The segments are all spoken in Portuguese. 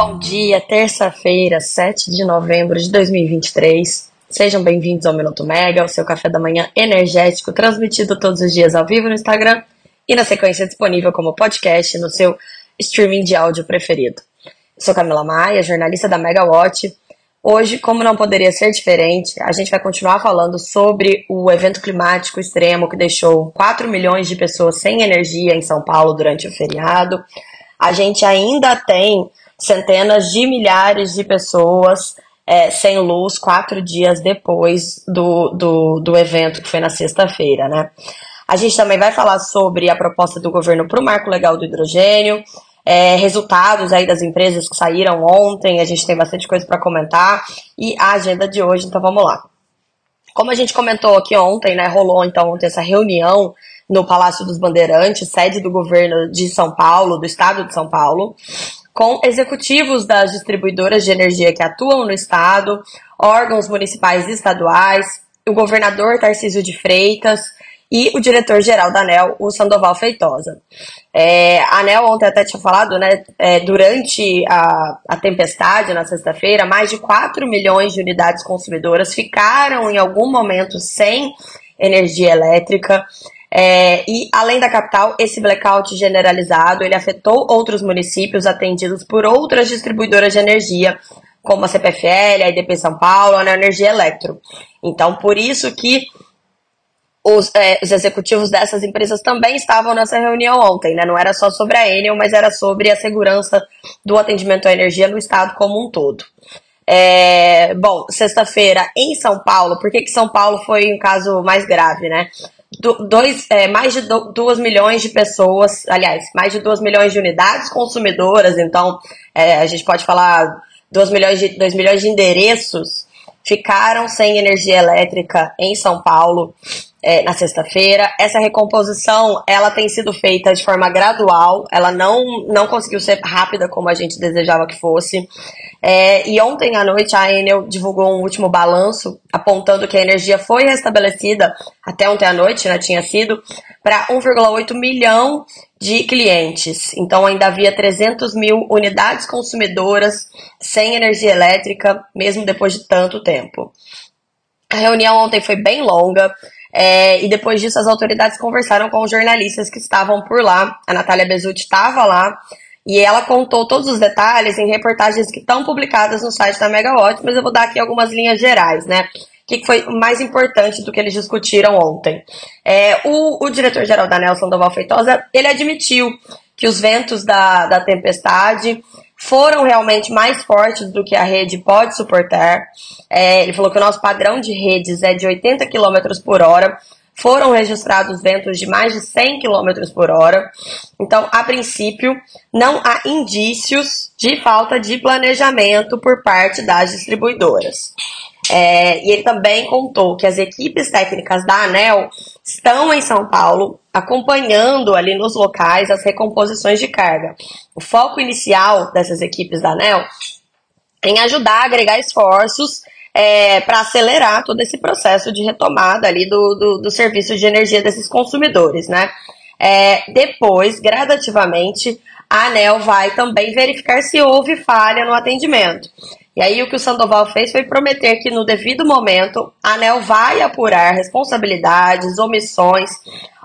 Bom dia, terça-feira, 7 de novembro de 2023. Sejam bem-vindos ao Minuto Mega, o seu café da manhã energético, transmitido todos os dias ao vivo no Instagram e na sequência disponível como podcast no seu streaming de áudio preferido. sou Camila Maia, jornalista da Megawatt. Hoje, como não poderia ser diferente, a gente vai continuar falando sobre o evento climático extremo que deixou 4 milhões de pessoas sem energia em São Paulo durante o feriado. A gente ainda tem centenas de milhares de pessoas é, sem luz quatro dias depois do, do, do evento que foi na sexta-feira, né? A gente também vai falar sobre a proposta do governo para o marco legal do hidrogênio, é, resultados aí das empresas que saíram ontem, a gente tem bastante coisa para comentar, e a agenda de hoje, então vamos lá. Como a gente comentou aqui ontem, né, rolou então ontem essa reunião no Palácio dos Bandeirantes, sede do governo de São Paulo, do estado de São Paulo, com executivos das distribuidoras de energia que atuam no estado, órgãos municipais e estaduais, o governador Tarcísio de Freitas e o diretor-geral da ANEL, o Sandoval Feitosa. É, a ANEL ontem até tinha falado, né, é, durante a, a tempestade na sexta-feira, mais de 4 milhões de unidades consumidoras ficaram em algum momento sem energia elétrica. É, e além da capital, esse blackout generalizado ele afetou outros municípios atendidos por outras distribuidoras de energia, como a CPFL, a IDP São Paulo, a Energia Eletro. Então, por isso que os, é, os, executivos dessas empresas também estavam nessa reunião ontem, né? Não era só sobre a Enel, mas era sobre a segurança do atendimento à energia no estado como um todo. É, bom, sexta-feira em São Paulo, por que, que São Paulo foi um caso mais grave, né? Dois, é, mais de 2 milhões de pessoas, aliás, mais de 2 milhões de unidades consumidoras, então é, a gente pode falar 2 milhões, de, 2 milhões de endereços ficaram sem energia elétrica em São Paulo é, na sexta-feira. Essa recomposição ela tem sido feita de forma gradual, ela não, não conseguiu ser rápida como a gente desejava que fosse. É, e ontem à noite a Enel divulgou um último balanço apontando que a energia foi restabelecida até ontem à noite, né, tinha sido, para 1,8 milhão de clientes. Então ainda havia 300 mil unidades consumidoras sem energia elétrica, mesmo depois de tanto tempo. A reunião ontem foi bem longa. É, e depois disso, as autoridades conversaram com os jornalistas que estavam por lá. A Natália Bezutti estava lá e ela contou todos os detalhes em reportagens que estão publicadas no site da Megawatt, mas eu vou dar aqui algumas linhas gerais, né? O que foi mais importante do que eles discutiram ontem? É, o, o diretor-geral da Nelson Doval Feitosa, ele admitiu que os ventos da, da tempestade foram realmente mais fortes do que a rede pode suportar. É, ele falou que o nosso padrão de redes é de 80 km por hora. Foram registrados ventos de mais de 100 km por hora. Então, a princípio, não há indícios de falta de planejamento por parte das distribuidoras. É, e ele também contou que as equipes técnicas da ANEL estão em São Paulo acompanhando ali nos locais as recomposições de carga. O foco inicial dessas equipes da ANEL é em ajudar a agregar esforços é, para acelerar todo esse processo de retomada ali do, do, do serviço de energia desses consumidores, né? É, depois, gradativamente, a ANEL vai também verificar se houve falha no atendimento. E aí o que o Sandoval fez foi prometer que no devido momento a ANEL vai apurar responsabilidades, omissões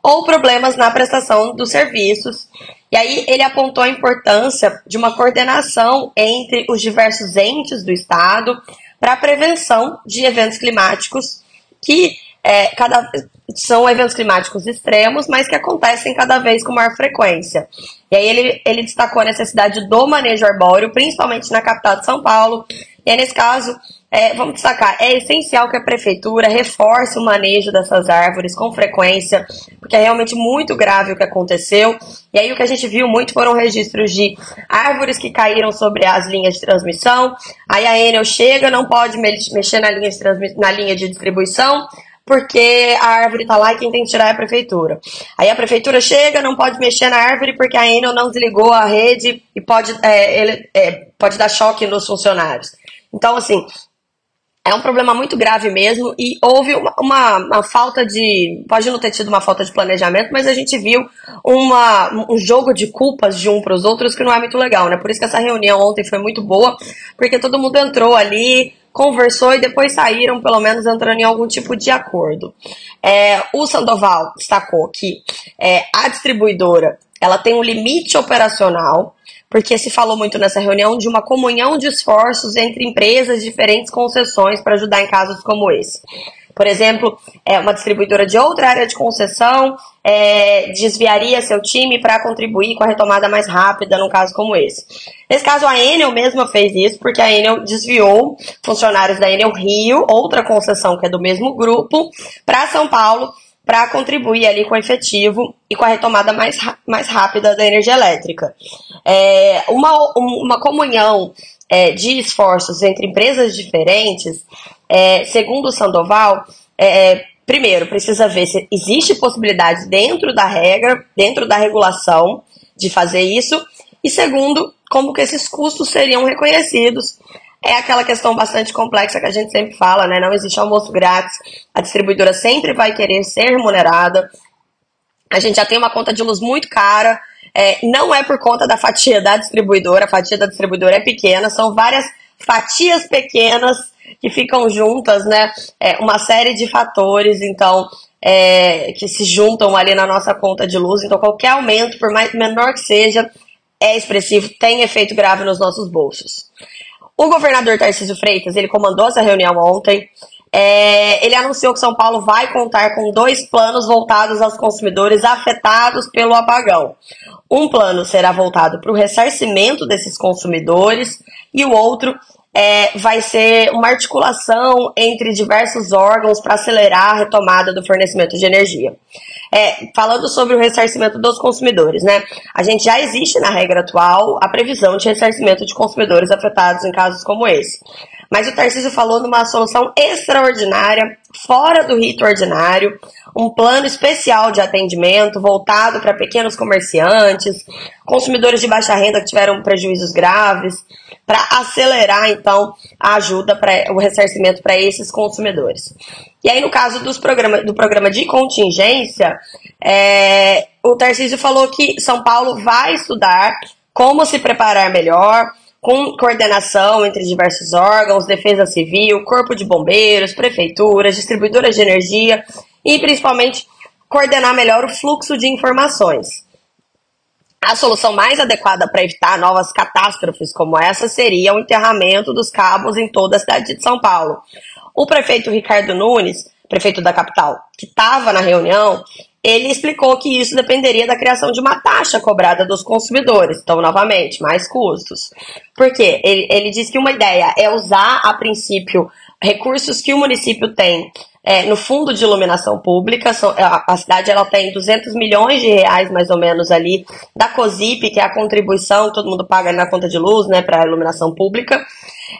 ou problemas na prestação dos serviços. E aí ele apontou a importância de uma coordenação entre os diversos entes do Estado para a prevenção de eventos climáticos que é, cada, são eventos climáticos extremos, mas que acontecem cada vez com maior frequência. E aí ele, ele destacou a necessidade do manejo arbóreo, principalmente na capital de São Paulo. E aí, nesse caso, é, vamos destacar, é essencial que a prefeitura reforce o manejo dessas árvores com frequência, porque é realmente muito grave o que aconteceu. E aí o que a gente viu muito foram registros de árvores que caíram sobre as linhas de transmissão. Aí a Enel chega, não pode mexer na linha de, na linha de distribuição, porque a árvore está lá e quem tem que tirar é a prefeitura. Aí a prefeitura chega, não pode mexer na árvore porque a Enel não desligou a rede e pode, é, ele, é, pode dar choque nos funcionários. Então, assim, é um problema muito grave mesmo e houve uma, uma, uma, falta de. Pode não ter tido uma falta de planejamento, mas a gente viu uma, um jogo de culpas de um para os outros que não é muito legal, né? Por isso que essa reunião ontem foi muito boa, porque todo mundo entrou ali, conversou e depois saíram, pelo menos, entrando em algum tipo de acordo. É, o Sandoval destacou que é, a distribuidora ela tem um limite operacional porque se falou muito nessa reunião de uma comunhão de esforços entre empresas diferentes concessões para ajudar em casos como esse. Por exemplo, é, uma distribuidora de outra área de concessão é, desviaria seu time para contribuir com a retomada mais rápida num caso como esse. Nesse caso, a Enel mesma fez isso, porque a Enel desviou funcionários da Enel Rio, outra concessão que é do mesmo grupo, para São Paulo para contribuir ali com o efetivo e com a retomada mais, mais rápida da energia elétrica. É, uma, uma comunhão é, de esforços entre empresas diferentes, é, segundo o Sandoval, é, primeiro, precisa ver se existe possibilidade dentro da regra, dentro da regulação, de fazer isso, e segundo, como que esses custos seriam reconhecidos é aquela questão bastante complexa que a gente sempre fala, né? Não existe almoço grátis, a distribuidora sempre vai querer ser remunerada. A gente já tem uma conta de luz muito cara, é, não é por conta da fatia da distribuidora, a fatia da distribuidora é pequena, são várias fatias pequenas que ficam juntas, né? É, uma série de fatores, então, é, que se juntam ali na nossa conta de luz. Então, qualquer aumento, por mais menor que seja, é expressivo, tem efeito grave nos nossos bolsos. O governador Tarcísio Freitas, ele comandou essa reunião ontem. É, ele anunciou que São Paulo vai contar com dois planos voltados aos consumidores afetados pelo apagão. Um plano será voltado para o ressarcimento desses consumidores e o outro é, vai ser uma articulação entre diversos órgãos para acelerar a retomada do fornecimento de energia. É, falando sobre o ressarcimento dos consumidores, né? A gente já existe na regra atual a previsão de ressarcimento de consumidores afetados em casos como esse. Mas o Tarcísio falou numa solução extraordinária, fora do rito ordinário, um plano especial de atendimento voltado para pequenos comerciantes, consumidores de baixa renda que tiveram prejuízos graves, para acelerar então a ajuda para o ressarcimento para esses consumidores. E aí, no caso dos programa, do programa de contingência, é, o Tarcísio falou que São Paulo vai estudar como se preparar melhor com coordenação entre diversos órgãos, Defesa Civil, Corpo de Bombeiros, prefeituras, distribuidoras de energia e principalmente coordenar melhor o fluxo de informações. A solução mais adequada para evitar novas catástrofes como essa seria o enterramento dos cabos em toda a cidade de São Paulo. O prefeito Ricardo Nunes, prefeito da capital, que estava na reunião, ele explicou que isso dependeria da criação de uma taxa cobrada dos consumidores. Então, novamente, mais custos. Por quê? Ele, ele diz que uma ideia é usar, a princípio, recursos que o município tem é, no fundo de iluminação pública. A cidade ela tem 200 milhões de reais, mais ou menos, ali, da COSIP, que é a contribuição todo mundo paga na conta de luz, né, para a iluminação pública.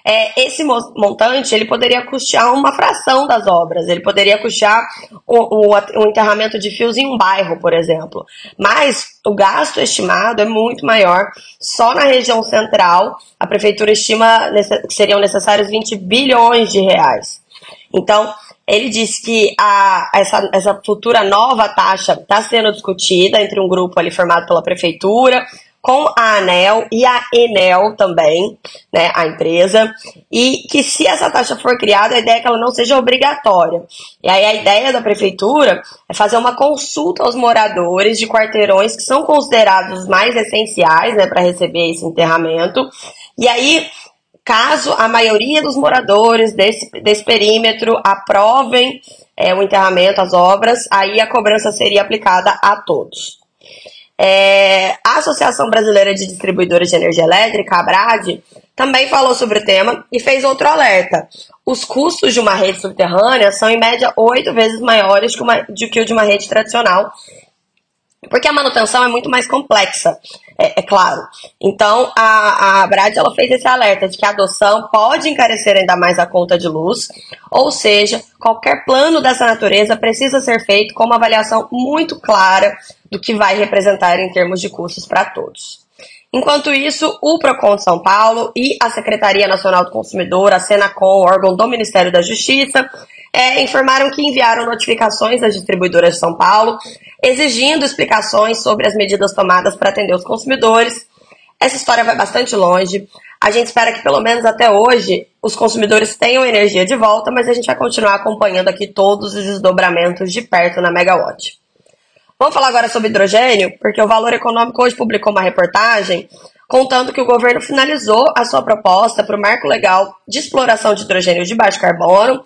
É, esse montante ele poderia custear uma fração das obras, ele poderia custear o, o, o enterramento de fios em um bairro, por exemplo. Mas o gasto estimado é muito maior. Só na região central, a prefeitura estima que seriam necessários 20 bilhões de reais. Então, ele disse que a, essa, essa futura nova taxa está sendo discutida entre um grupo ali formado pela prefeitura, com a ANEL e a Enel também, né, a empresa, e que se essa taxa for criada, a ideia é que ela não seja obrigatória. E aí a ideia da prefeitura é fazer uma consulta aos moradores de quarteirões que são considerados mais essenciais, né, para receber esse enterramento. E aí Caso a maioria dos moradores desse, desse perímetro aprovem é, o enterramento, as obras, aí a cobrança seria aplicada a todos. É, a Associação Brasileira de Distribuidores de Energia Elétrica, a ABRAD, também falou sobre o tema e fez outro alerta. Os custos de uma rede subterrânea são, em média, oito vezes maiores que, que o de uma rede tradicional porque a manutenção é muito mais complexa, é, é claro. Então, a, a Brad ela fez esse alerta de que a adoção pode encarecer ainda mais a conta de luz, ou seja, qualquer plano dessa natureza precisa ser feito com uma avaliação muito clara do que vai representar em termos de custos para todos. Enquanto isso, o Procon de São Paulo e a Secretaria Nacional do Consumidor, a Senacom, órgão do Ministério da Justiça, é, informaram que enviaram notificações às distribuidoras de São Paulo, exigindo explicações sobre as medidas tomadas para atender os consumidores. Essa história vai bastante longe. A gente espera que pelo menos até hoje os consumidores tenham energia de volta, mas a gente vai continuar acompanhando aqui todos os desdobramentos de perto na Megawatt. Vamos falar agora sobre hidrogênio, porque o Valor Econômico hoje publicou uma reportagem contando que o governo finalizou a sua proposta para o marco legal de exploração de hidrogênio de baixo carbono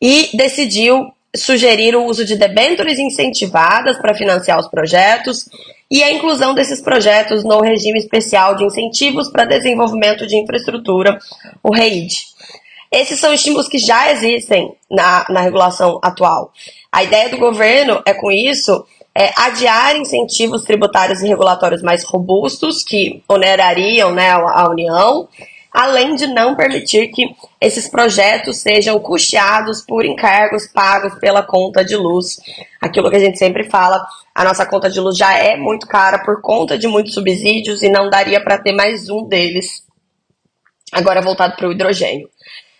e decidiu sugerir o uso de debêntures incentivadas para financiar os projetos e a inclusão desses projetos no regime especial de incentivos para desenvolvimento de infraestrutura, o REID. Esses são estímulos que já existem na, na regulação atual. A ideia do governo é, com isso, é, adiar incentivos tributários e regulatórios mais robustos que onerariam né, a União, além de não permitir que esses projetos sejam custeados por encargos pagos pela conta de luz. Aquilo que a gente sempre fala, a nossa conta de luz já é muito cara por conta de muitos subsídios e não daria para ter mais um deles agora voltado para o hidrogênio.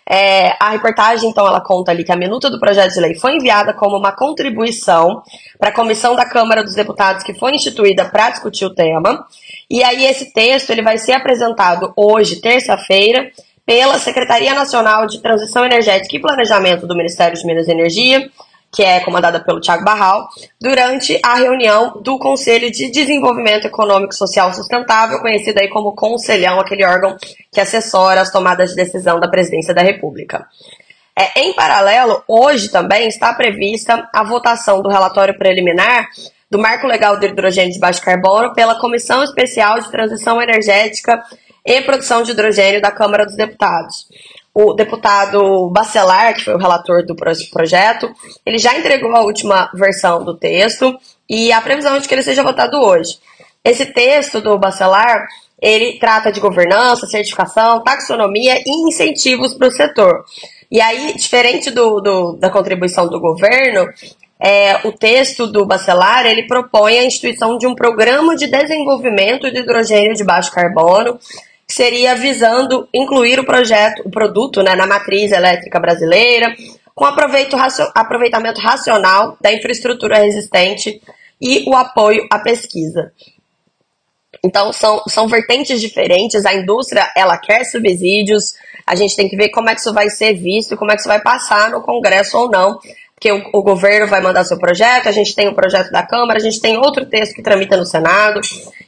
É, a reportagem, então, ela conta ali que a minuta do projeto de lei foi enviada como uma contribuição para a comissão da Câmara dos Deputados que foi instituída para discutir o tema. E aí esse texto ele vai ser apresentado hoje, terça-feira, pela Secretaria Nacional de Transição Energética e Planejamento do Ministério de Minas e Energia, que é comandada pelo Tiago Barral, durante a reunião do Conselho de Desenvolvimento Econômico Social Sustentável, conhecido aí como Conselhão, aquele órgão que assessora as tomadas de decisão da Presidência da República. É, em paralelo, hoje também está prevista a votação do relatório preliminar do Marco Legal do Hidrogênio de Baixo Carbono pela Comissão Especial de Transição Energética e Produção de Hidrogênio da Câmara dos Deputados o deputado Bacelar, que foi o relator do projeto, ele já entregou a última versão do texto e a previsão é de que ele seja votado hoje. Esse texto do Bacelar, ele trata de governança, certificação, taxonomia e incentivos para o setor. E aí, diferente do, do, da contribuição do governo, é, o texto do Bacelar ele propõe a instituição de um programa de desenvolvimento de hidrogênio de baixo carbono seria visando incluir o projeto, o produto né, na matriz elétrica brasileira, com aproveitamento racional da infraestrutura resistente e o apoio à pesquisa. Então, são, são vertentes diferentes. A indústria, ela quer subsídios. A gente tem que ver como é que isso vai ser visto, como é que isso vai passar no Congresso ou não porque o, o, governo vai mandar seu projeto, a gente tem o projeto da Câmara, a gente tem outro texto que tramita no Senado.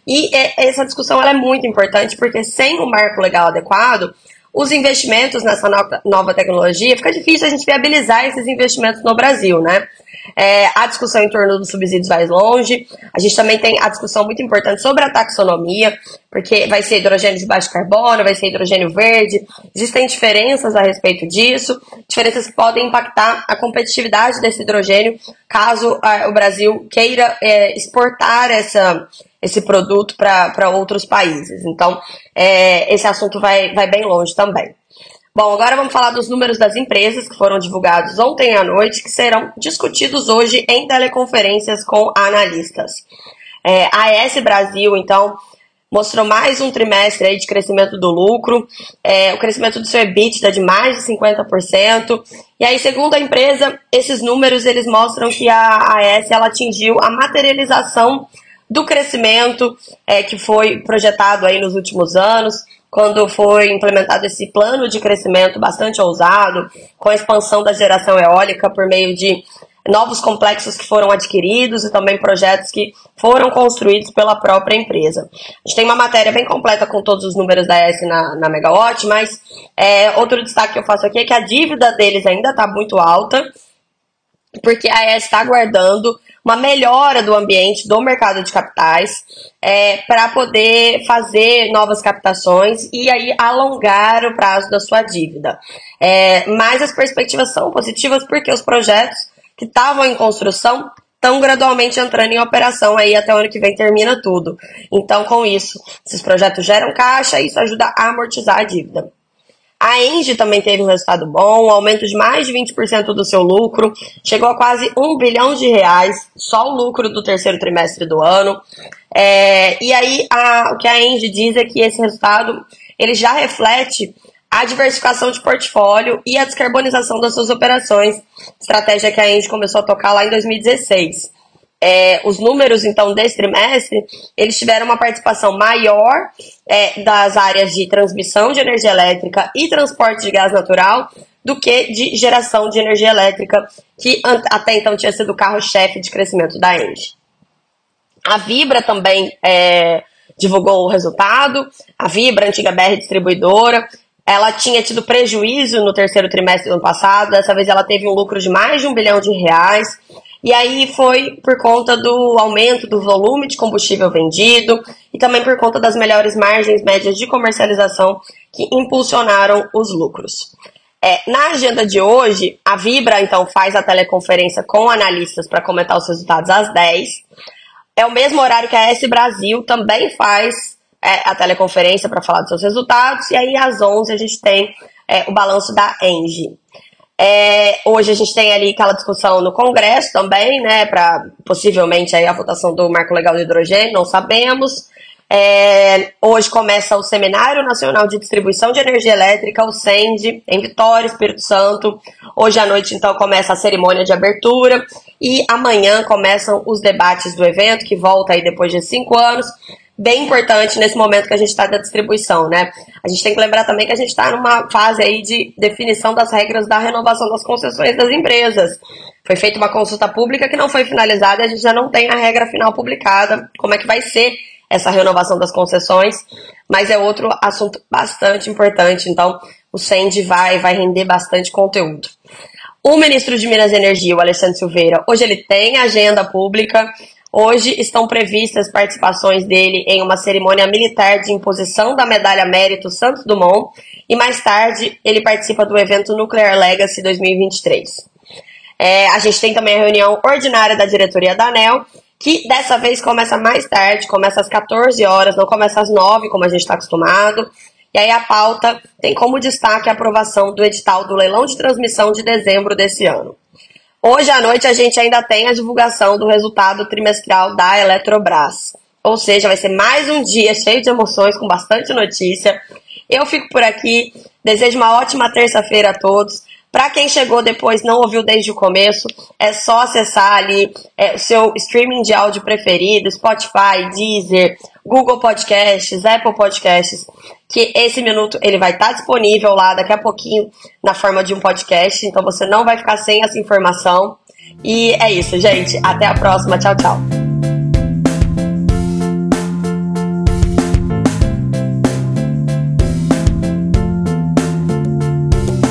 E é, essa discussão é muito importante, porque sem um marco legal adequado, os investimentos nessa nova tecnologia, fica difícil a gente viabilizar esses investimentos no Brasil, né? É, a discussão em torno dos subsídios vai longe. A gente também tem a discussão muito importante sobre a taxonomia, porque vai ser hidrogênio de baixo carbono, vai ser hidrogênio verde. Existem diferenças a respeito disso, diferenças que podem impactar a competitividade desse hidrogênio caso o Brasil queira é, exportar essa, esse produto para outros países. Então, é, esse assunto vai, vai bem longe também. Bom, agora vamos falar dos números das empresas que foram divulgados ontem à noite, que serão discutidos hoje em teleconferências com analistas. É, a AS Brasil, então, mostrou mais um trimestre aí de crescimento do lucro, é, o crescimento do seu EBITDA de mais de 50%. E aí, segundo a empresa, esses números eles mostram que a AS ela atingiu a materialização do crescimento é, que foi projetado aí nos últimos anos quando foi implementado esse plano de crescimento bastante ousado, com a expansão da geração eólica por meio de novos complexos que foram adquiridos e também projetos que foram construídos pela própria empresa. A gente tem uma matéria bem completa com todos os números da S na, na Megawatt, mas é, outro destaque que eu faço aqui é que a dívida deles ainda está muito alta, porque a ES está aguardando uma melhora do ambiente do mercado de capitais é, para poder fazer novas captações e aí alongar o prazo da sua dívida. É, mas as perspectivas são positivas porque os projetos que estavam em construção estão gradualmente entrando em operação aí até o ano que vem termina tudo. Então, com isso, esses projetos geram caixa e isso ajuda a amortizar a dívida. A Engie também teve um resultado bom, um aumento de mais de 20% do seu lucro, chegou a quase 1 bilhão de reais, só o lucro do terceiro trimestre do ano. É, e aí, a, o que a Engie diz é que esse resultado ele já reflete a diversificação de portfólio e a descarbonização das suas operações, estratégia que a Engie começou a tocar lá em 2016 é, os números, então, desse trimestre, eles tiveram uma participação maior é, das áreas de transmissão de energia elétrica e transporte de gás natural do que de geração de energia elétrica, que até então tinha sido o carro-chefe de crescimento da Engie. A Vibra também é, divulgou o resultado. A Vibra, antiga BR distribuidora, ela tinha tido prejuízo no terceiro trimestre do ano passado. Dessa vez ela teve um lucro de mais de um bilhão de reais. E aí foi por conta do aumento do volume de combustível vendido e também por conta das melhores margens médias de comercialização que impulsionaram os lucros. É, na agenda de hoje, a Vibra então faz a teleconferência com analistas para comentar os resultados às 10. É o mesmo horário que a S Brasil também faz é, a teleconferência para falar dos seus resultados. E aí às 11 a gente tem é, o balanço da Engie. É, hoje a gente tem ali aquela discussão no Congresso também, né, para possivelmente aí a votação do Marco Legal do Hidrogênio, não sabemos. É, hoje começa o Seminário Nacional de Distribuição de Energia Elétrica, o SEND, em Vitória, Espírito Santo. Hoje à noite, então, começa a cerimônia de abertura e amanhã começam os debates do evento, que volta aí depois de cinco anos bem importante nesse momento que a gente está da distribuição, né? A gente tem que lembrar também que a gente está numa fase aí de definição das regras da renovação das concessões das empresas. Foi feita uma consulta pública que não foi finalizada e a gente já não tem a regra final publicada, como é que vai ser essa renovação das concessões, mas é outro assunto bastante importante, então o SEND vai, vai render bastante conteúdo. O ministro de Minas e Energia, o Alexandre Silveira, hoje ele tem agenda pública, Hoje estão previstas participações dele em uma cerimônia militar de imposição da medalha Mérito Santos Dumont e mais tarde ele participa do evento Nuclear Legacy 2023. É, a gente tem também a reunião ordinária da diretoria da ANEL, que dessa vez começa mais tarde, começa às 14 horas, não começa às 9 como a gente está acostumado. E aí a pauta tem como destaque a aprovação do edital do leilão de transmissão de dezembro desse ano. Hoje à noite a gente ainda tem a divulgação do resultado trimestral da Eletrobras. Ou seja, vai ser mais um dia cheio de emoções, com bastante notícia. Eu fico por aqui. Desejo uma ótima terça-feira a todos. Para quem chegou depois, não ouviu desde o começo, é só acessar ali é, o seu streaming de áudio preferido, Spotify, Deezer, Google Podcasts, Apple Podcasts, que esse minuto ele vai estar tá disponível lá daqui a pouquinho na forma de um podcast, então você não vai ficar sem essa informação. E é isso, gente. Até a próxima. Tchau, tchau.